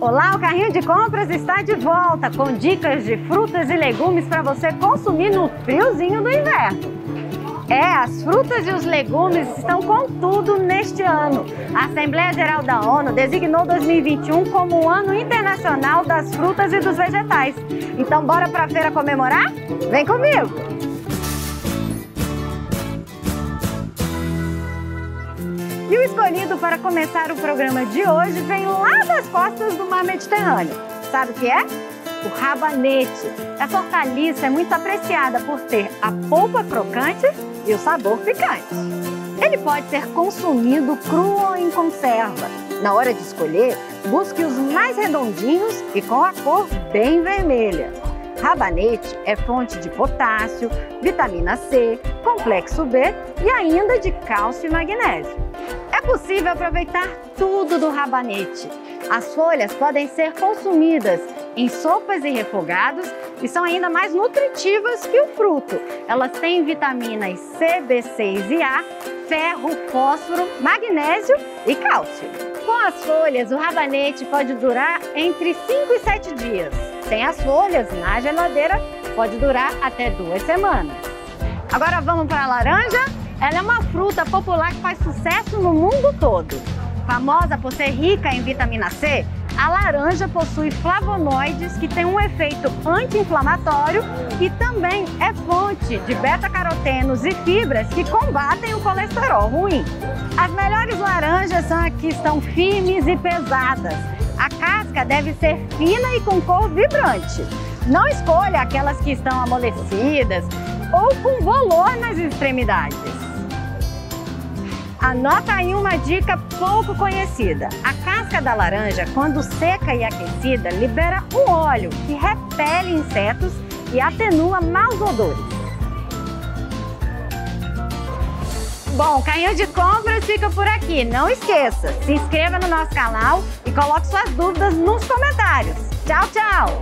Olá, o carrinho de compras está de volta com dicas de frutas e legumes para você consumir no friozinho do inverno. É, as frutas e os legumes estão com tudo neste ano. A Assembleia Geral da ONU designou 2021 como o Ano Internacional das Frutas e dos Vegetais. Então, bora para a feira comemorar? Vem comigo! Escolhido para começar o programa de hoje vem lá das costas do mar Mediterrâneo. Sabe o que é? O rabanete. Essa hortaliça é muito apreciada por ter a polpa crocante e o sabor picante. Ele pode ser consumido cru ou em conserva. Na hora de escolher, busque os mais redondinhos e com a cor bem vermelha. Rabanete é fonte de potássio, vitamina C, complexo B e ainda de cálcio e magnésio. É possível aproveitar tudo do rabanete. As folhas podem ser consumidas em sopas e refogados e são ainda mais nutritivas que o fruto. Elas têm vitaminas C, B6 e A, ferro, fósforo, magnésio e cálcio. Com as folhas, o rabanete pode durar entre 5 e 7 dias. Sem as folhas, na geladeira, pode durar até duas semanas. Agora vamos para a laranja? Ela é uma fruta popular que faz sucesso no mundo todo. Famosa por ser rica em vitamina C, a laranja possui flavonoides que têm um efeito anti-inflamatório e também é fonte de beta-carotenos e fibras que combatem o colesterol ruim. As melhores laranjas são as que estão firmes e pesadas. A casca deve ser fina e com cor vibrante. Não escolha aquelas que estão amolecidas ou com bolor nas extremidades. Anota aí uma dica pouco conhecida. A casca da laranja, quando seca e aquecida, libera um óleo que repele insetos e atenua maus odores. Bom, carrinho de compras fica por aqui. Não esqueça, se inscreva no nosso canal e coloque suas dúvidas nos comentários. Tchau, tchau!